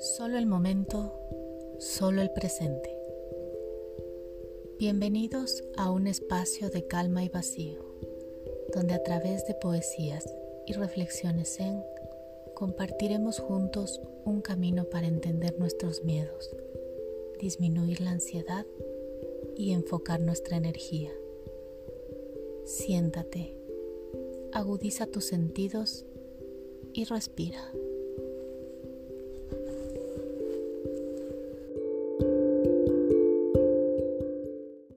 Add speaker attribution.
Speaker 1: Solo el momento, solo el presente. Bienvenidos a un espacio de calma y vacío, donde a través de poesías y reflexiones en compartiremos juntos un camino para entender nuestros miedos, disminuir la ansiedad y enfocar nuestra energía. Siéntate, agudiza tus sentidos y respira.